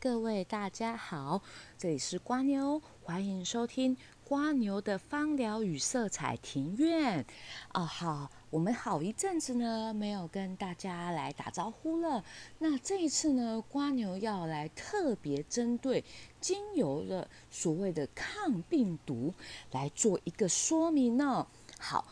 各位大家好，这里是瓜牛，欢迎收听瓜牛的芳疗与色彩庭院。啊，好，我们好一阵子呢没有跟大家来打招呼了。那这一次呢，瓜牛要来特别针对精油的所谓的抗病毒来做一个说明呢。好。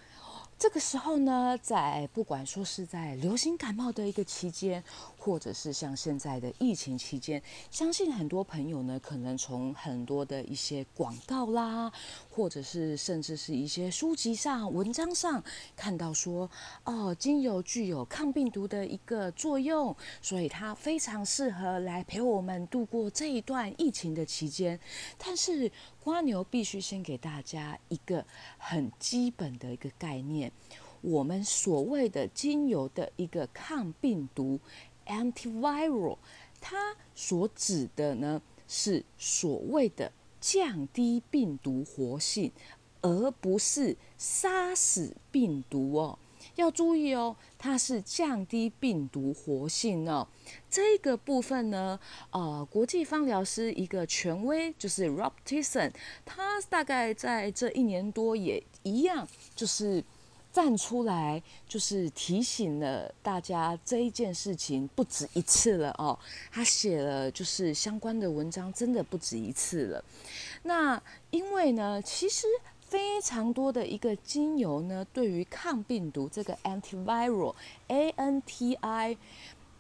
这个时候呢，在不管说是在流行感冒的一个期间，或者是像现在的疫情期间，相信很多朋友呢，可能从很多的一些广告啦，或者是甚至是一些书籍上、文章上看到说，哦，精油具有抗病毒的一个作用，所以它非常适合来陪我们度过这一段疫情的期间。但是，瓜牛必须先给大家一个很基本的一个概念，我们所谓的精油的一个抗病毒 （antiviral），它所指的呢是所谓的降低病毒活性，而不是杀死病毒哦。要注意哦，它是降低病毒活性哦。这个部分呢，呃，国际芳疗师一个权威就是 Rob t i s o n 他大概在这一年多也一样，就是站出来，就是提醒了大家这一件事情不止一次了哦。他写了就是相关的文章，真的不止一次了。那因为呢，其实。非常多的一个精油呢，对于抗病毒这个 antiviral，a n t i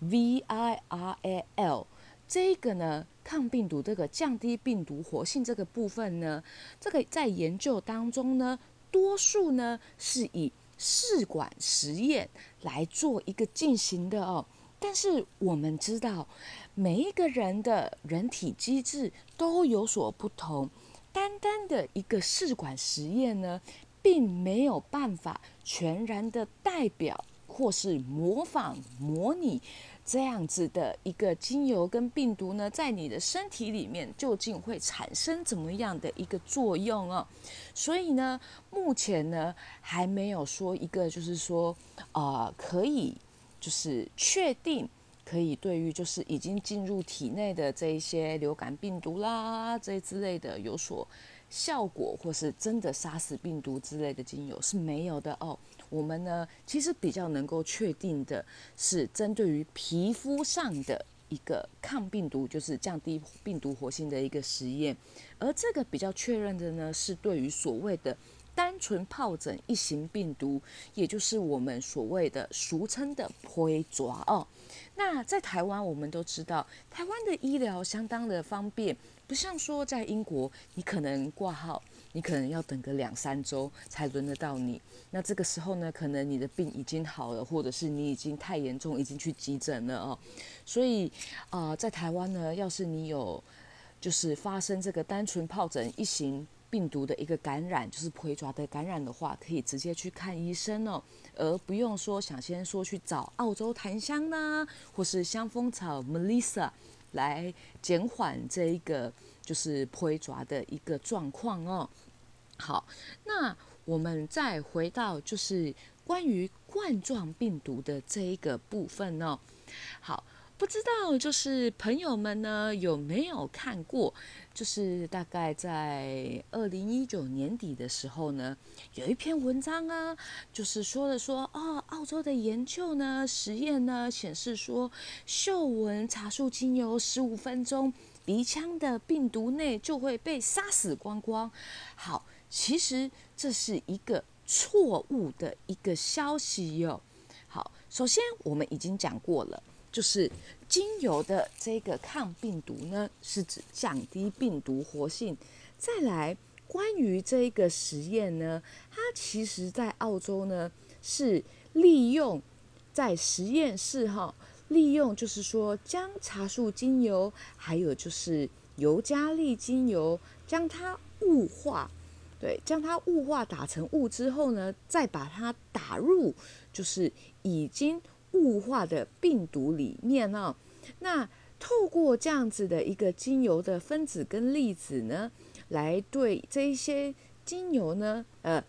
v i r a l 这个呢，抗病毒这个降低病毒活性这个部分呢，这个在研究当中呢，多数呢是以试管实验来做一个进行的哦。但是我们知道，每一个人的人体机制都有所不同。单单的一个试管实验呢，并没有办法全然的代表或是模仿模拟这样子的一个精油跟病毒呢，在你的身体里面究竟会产生怎么样的一个作用哦。所以呢，目前呢还没有说一个就是说啊，可以就是确定。可以对于就是已经进入体内的这一些流感病毒啦，这之类的有所效果，或是真的杀死病毒之类的精油是没有的哦。我们呢，其实比较能够确定的是针对于皮肤上的一个抗病毒，就是降低病毒活性的一个实验，而这个比较确认的呢，是对于所谓的。单纯疱疹一型病毒，也就是我们所谓的俗称的灰爪哦。那在台湾，我们都知道，台湾的医疗相当的方便，不像说在英国，你可能挂号，你可能要等个两三周才轮得到你。那这个时候呢，可能你的病已经好了，或者是你已经太严重，已经去急诊了哦。所以啊，在台湾呢，要是你有就是发生这个单纯疱疹一型。病毒的一个感染，就是蛔爪的感染的话，可以直接去看医生哦，而不用说想先说去找澳洲檀香呢，或是香蜂草 Melissa 来减缓这一个就是蛔爪的一个状况哦。好，那我们再回到就是关于冠状病毒的这一个部分哦。好。不知道，就是朋友们呢有没有看过？就是大概在二零一九年底的时候呢，有一篇文章啊，就是说了说哦，澳洲的研究呢，实验呢显示说，嗅闻茶树精油十五分钟，鼻腔的病毒内就会被杀死光光。好，其实这是一个错误的一个消息哟。好，首先我们已经讲过了。就是精油的这个抗病毒呢，是指降低病毒活性。再来，关于这个实验呢，它其实在澳洲呢是利用在实验室哈，利用就是说将茶树精油还有就是尤加利精油将它雾化，对，将它雾化打成雾之后呢，再把它打入就是已经。雾化的病毒里面呢，那透过这样子的一个精油的分子跟粒子呢，来对这一些精油呢，呃，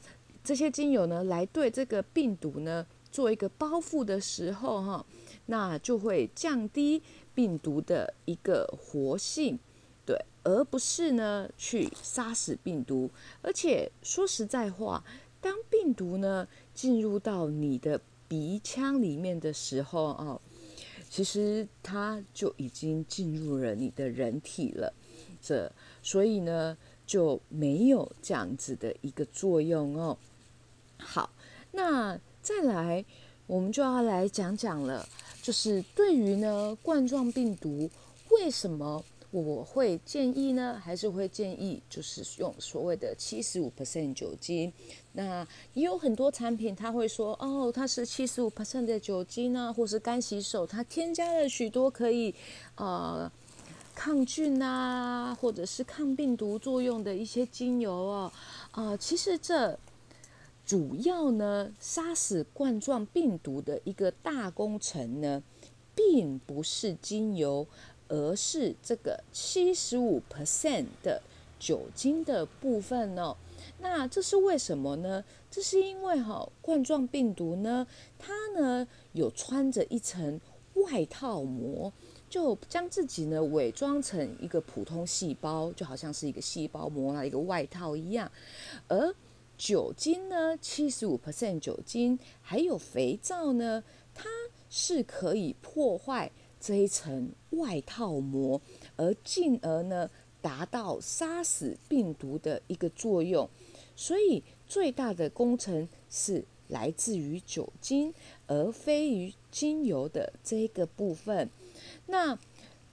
这些精油呢，来对这个病毒呢做一个包覆的时候哈，那就会降低病毒的一个活性，对，而不是呢去杀死病毒。而且说实在话，当病毒呢进入到你的鼻腔里面的时候哦，其实它就已经进入了你的人体了。这所以呢就没有这样子的一个作用哦。好，那再来，我们就要来讲讲了。就是对于呢冠状病毒，为什么我会建议呢？还是会建议就是用所谓的七十五 percent 酒精。那也有很多产品，他会说哦，它是七十五 percent 的酒精呢，或是干洗手，它添加了许多可以呃抗菌啊，或者是抗病毒作用的一些精油哦。啊，其实这。主要呢，杀死冠状病毒的一个大工程呢，并不是精油，而是这个七十五 percent 的酒精的部分哦。那这是为什么呢？这是因为哈，冠状病毒呢，它呢有穿着一层外套膜，就将自己呢伪装成一个普通细胞，就好像是一个细胞膜啦一个外套一样，而。酒精呢，七十五 percent 酒精，还有肥皂呢，它是可以破坏这一层外套膜，而进而呢达到杀死病毒的一个作用。所以最大的工程是来自于酒精，而非于精油的这个部分。那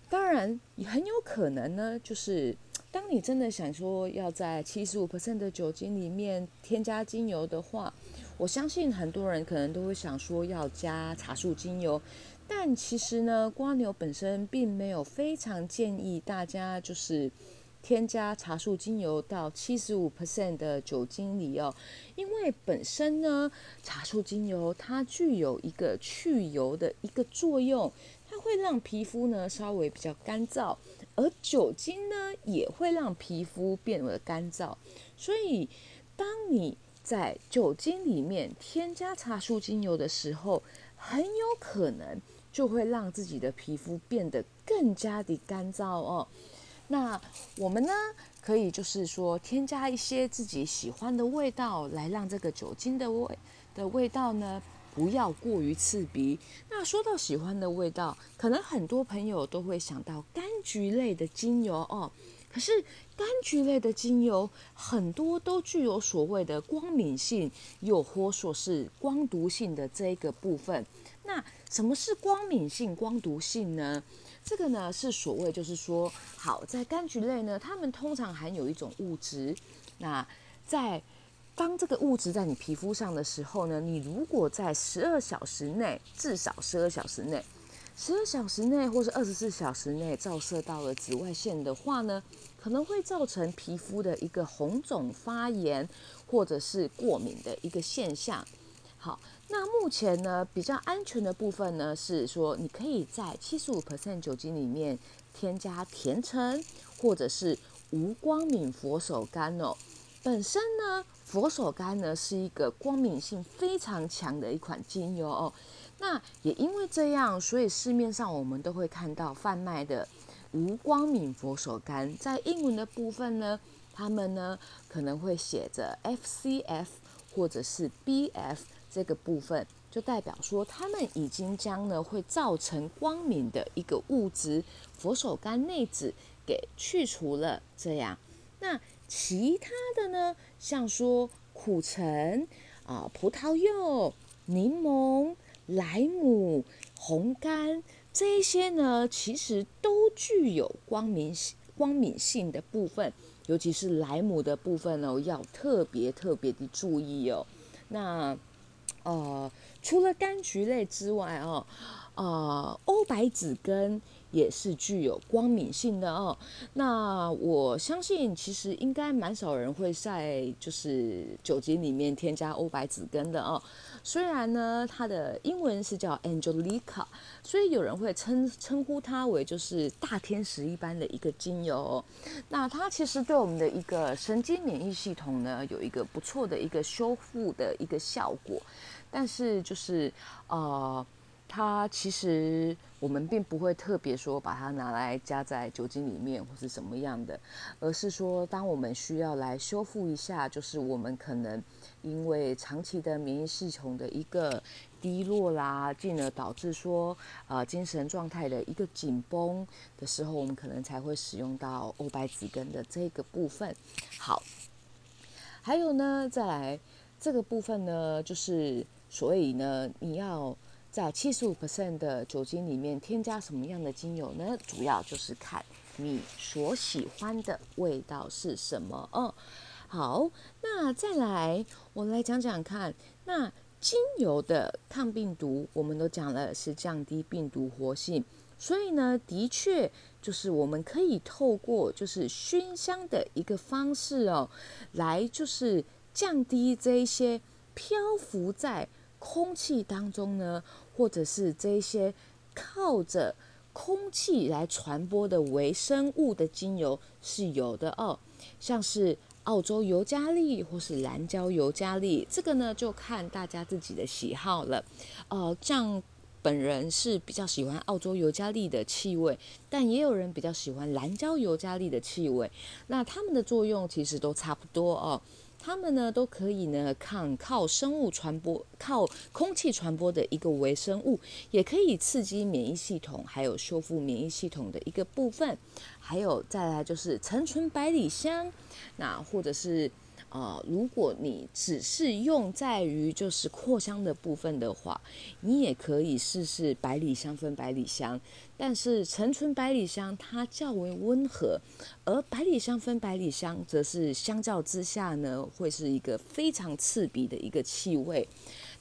当然很有可能呢，就是。当你真的想说要在七十五的酒精里面添加精油的话，我相信很多人可能都会想说要加茶树精油，但其实呢，瓜牛本身并没有非常建议大家就是添加茶树精油到七十五 percent 的酒精里哦，因为本身呢，茶树精油它具有一个去油的一个作用，它会让皮肤呢稍微比较干燥。而酒精呢，也会让皮肤变得干燥，所以当你在酒精里面添加茶树精油的时候，很有可能就会让自己的皮肤变得更加的干燥哦。那我们呢，可以就是说添加一些自己喜欢的味道，来让这个酒精的味的味道呢。不要过于刺鼻。那说到喜欢的味道，可能很多朋友都会想到柑橘类的精油哦。可是柑橘类的精油很多都具有所谓的光敏性，又或说是光毒性的这一个部分。那什么是光敏性、光毒性呢？这个呢是所谓就是说，好在柑橘类呢，它们通常含有一种物质。那在当这个物质在你皮肤上的时候呢，你如果在十二小时内，至少十二小时内，十二小时内或是二十四小时内照射到了紫外线的话呢，可能会造成皮肤的一个红肿发炎或者是过敏的一个现象。好，那目前呢比较安全的部分呢是说，你可以在七十五 percent 酒精里面添加甜橙或者是无光敏佛手柑哦，本身呢。佛手柑呢是一个光敏性非常强的一款精油哦，那也因为这样，所以市面上我们都会看到贩卖的无光敏佛手柑，在英文的部分呢，他们呢可能会写着 FCF 或者是 BF 这个部分，就代表说他们已经将呢会造成光敏的一个物质佛手柑内酯给去除了，这样那。其他的呢，像说苦橙啊、葡萄柚、柠檬、莱姆、红柑这些呢，其实都具有光敏光敏性的部分，尤其是莱姆的部分呢，要特别特别的注意哦。那呃，除了柑橘类之外哦，呃，欧白子跟。也是具有光敏性的哦。那我相信，其实应该蛮少人会在就是酒精里面添加欧白子根的哦。虽然呢，它的英文是叫 Angelica，所以有人会称称呼它为就是大天使一般的一个精油。那它其实对我们的一个神经免疫系统呢，有一个不错的一个修复的一个效果。但是就是呃。它其实我们并不会特别说把它拿来加在酒精里面或是什么样的，而是说当我们需要来修复一下，就是我们可能因为长期的免疫系统的一个低落啦，进而导致说呃精神状态的一个紧绷的时候，我们可能才会使用到欧白子根的这个部分。好，还有呢，再来这个部分呢，就是所以呢，你要。在七十五的酒精里面添加什么样的精油呢？主要就是看你所喜欢的味道是什么哦。好，那再来，我来讲讲看。那精油的抗病毒，我们都讲了是降低病毒活性，所以呢，的确就是我们可以透过就是熏香的一个方式哦，来就是降低这一些漂浮在空气当中呢。或者是这些靠着空气来传播的微生物的精油是有的哦，像是澳洲尤加利或是蓝椒尤加利，这个呢就看大家自己的喜好了。呃，像本人是比较喜欢澳洲尤加利的气味，但也有人比较喜欢蓝椒尤加利的气味。那它们的作用其实都差不多哦。它们呢都可以呢抗靠生物传播、靠空气传播的一个微生物，也可以刺激免疫系统，还有修复免疫系统的一个部分。还有再来就是陈醇百里香，那或者是。啊，如果你只是用在于就是扩香的部分的话，你也可以试试百里香分百里香。但是陈醇百里香它较为温和，而百里香分百里香则是相较之下呢，会是一个非常刺鼻的一个气味。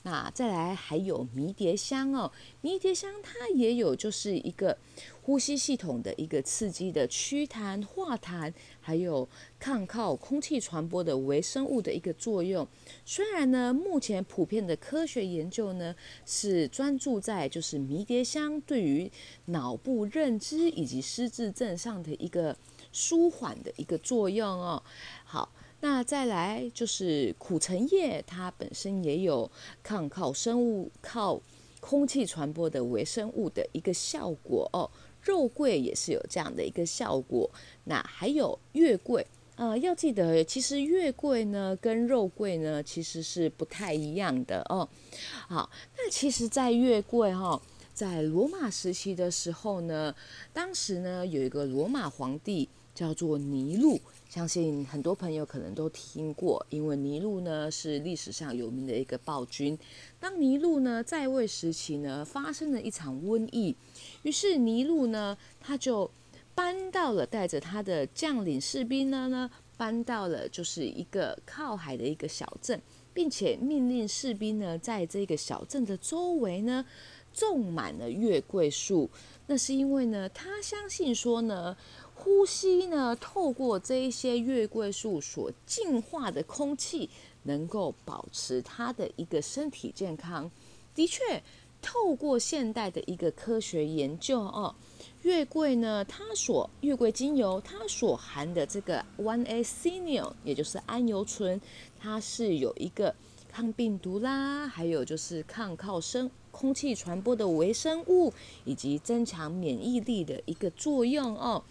那再来还有迷迭香哦，迷迭香它也有就是一个呼吸系统的一个刺激的祛痰化痰，还有抗靠空气传播的微生物的一个作用。虽然呢，目前普遍的科学研究呢是专注在就是迷迭香对于脑部认知以及失智症上的一个舒缓的一个作用哦。好。那再来就是苦橙叶，它本身也有抗靠生物、靠空气传播的微生物的一个效果哦。肉桂也是有这样的一个效果。那还有月桂，呃，要记得，其实月桂呢跟肉桂呢其实是不太一样的哦。好，那其实，在月桂哈，在罗马时期的时候呢，当时呢有一个罗马皇帝叫做尼禄。相信很多朋友可能都听过，因为尼禄呢是历史上有名的一个暴君。当尼禄呢在位时期呢，发生了一场瘟疫，于是尼禄呢他就搬到了，带着他的将领士兵呢呢，搬到了就是一个靠海的一个小镇，并且命令士兵呢在这个小镇的周围呢种满了月桂树。那是因为呢，他相信说呢。呼吸呢，透过这一些月桂树所净化的空气，能够保持它的一个身体健康。的确，透过现代的一个科学研究哦，月桂呢，它所月桂精油它所含的这个 one a c i n i l 也就是桉油醇，它是有一个抗病毒啦，还有就是抗靠生空气传播的微生物，以及增强免疫力的一个作用哦。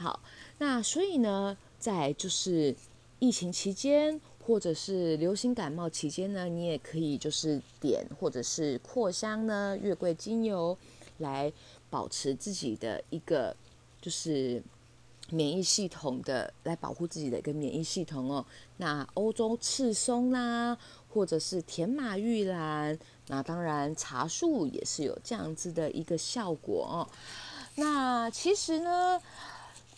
好，那所以呢，在就是疫情期间，或者是流行感冒期间呢，你也可以就是点或者是扩香呢月桂精油，来保持自己的一个就是免疫系统的，来保护自己的一个免疫系统哦。那欧洲赤松啦，或者是甜马玉兰，那当然茶树也是有这样子的一个效果哦。那其实呢。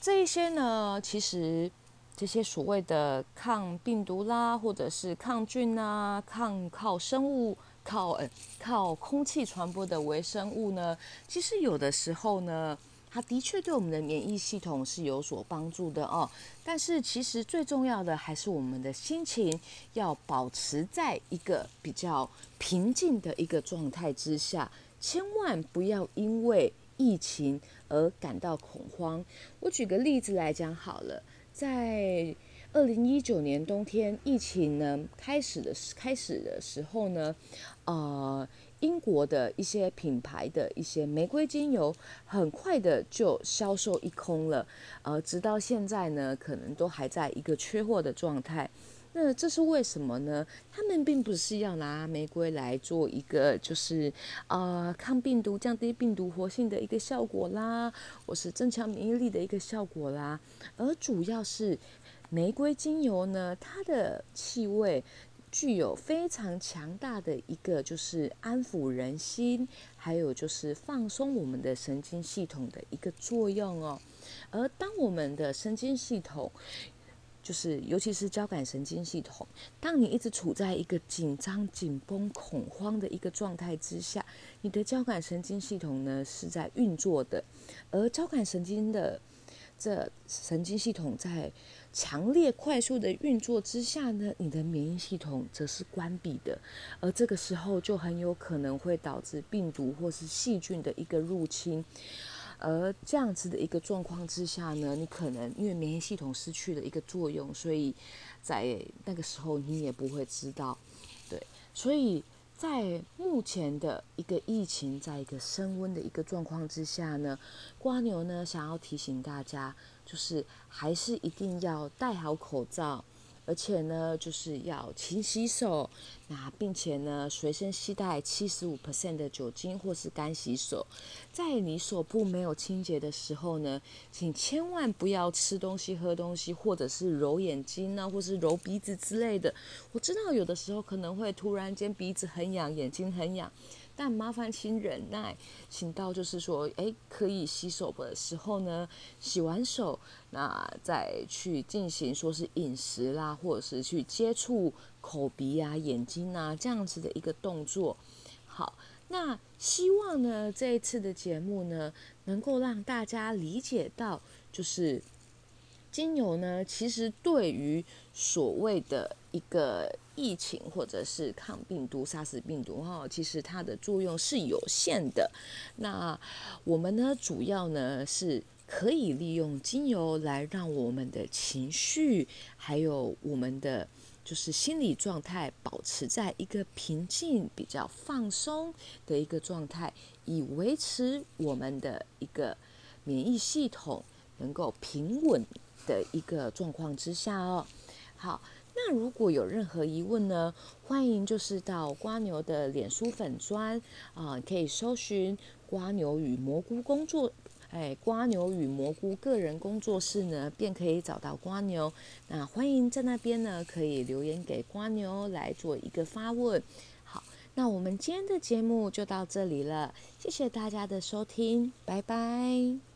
这一些呢，其实这些所谓的抗病毒啦，或者是抗菌啊，抗靠生物、靠呃靠空气传播的微生物呢，其实有的时候呢，它的确对我们的免疫系统是有所帮助的哦。但是其实最重要的还是我们的心情要保持在一个比较平静的一个状态之下，千万不要因为。疫情而感到恐慌。我举个例子来讲好了，在二零一九年冬天疫情呢开始的开始的时候呢，呃，英国的一些品牌的一些玫瑰精油，很快的就销售一空了，呃，直到现在呢，可能都还在一个缺货的状态。那这是为什么呢？他们并不是要拿玫瑰来做一个就是呃抗病毒、降低病毒活性的一个效果啦，或是增强免疫力的一个效果啦，而主要是玫瑰精油呢，它的气味具有非常强大的一个就是安抚人心，还有就是放松我们的神经系统的一个作用哦。而当我们的神经系统就是，尤其是交感神经系统，当你一直处在一个紧张、紧绷、恐慌的一个状态之下，你的交感神经系统呢是在运作的，而交感神经的这神经系统在强烈、快速的运作之下呢，你的免疫系统则是关闭的，而这个时候就很有可能会导致病毒或是细菌的一个入侵。而这样子的一个状况之下呢，你可能因为免疫系统失去了一个作用，所以在那个时候你也不会知道，对。所以在目前的一个疫情在一个升温的一个状况之下呢，瓜牛呢想要提醒大家，就是还是一定要戴好口罩。而且呢，就是要勤洗手，那并且呢，随身携带七十五 percent 的酒精或是干洗手。在你手部没有清洁的时候呢，请千万不要吃东西、喝东西，或者是揉眼睛呢，或是揉鼻子之类的。我知道有的时候可能会突然间鼻子很痒，眼睛很痒。但麻烦请忍耐，请到就是说，哎，可以洗手的时候呢，洗完手，那再去进行说是饮食啦，或者是去接触口鼻啊、眼睛啊这样子的一个动作。好，那希望呢这一次的节目呢，能够让大家理解到，就是精油呢，其实对于所谓的一个。疫情或者是抗病毒、杀死病毒哈，其实它的作用是有限的。那我们呢，主要呢是可以利用精油来让我们的情绪，还有我们的就是心理状态，保持在一个平静、比较放松的一个状态，以维持我们的一个免疫系统能够平稳的一个状况之下哦。好。那如果有任何疑问呢，欢迎就是到瓜牛的脸书粉砖啊，可以搜寻瓜牛与蘑菇工作，哎，瓜牛与蘑菇个人工作室呢，便可以找到瓜牛。那欢迎在那边呢，可以留言给瓜牛来做一个发问。好，那我们今天的节目就到这里了，谢谢大家的收听，拜拜。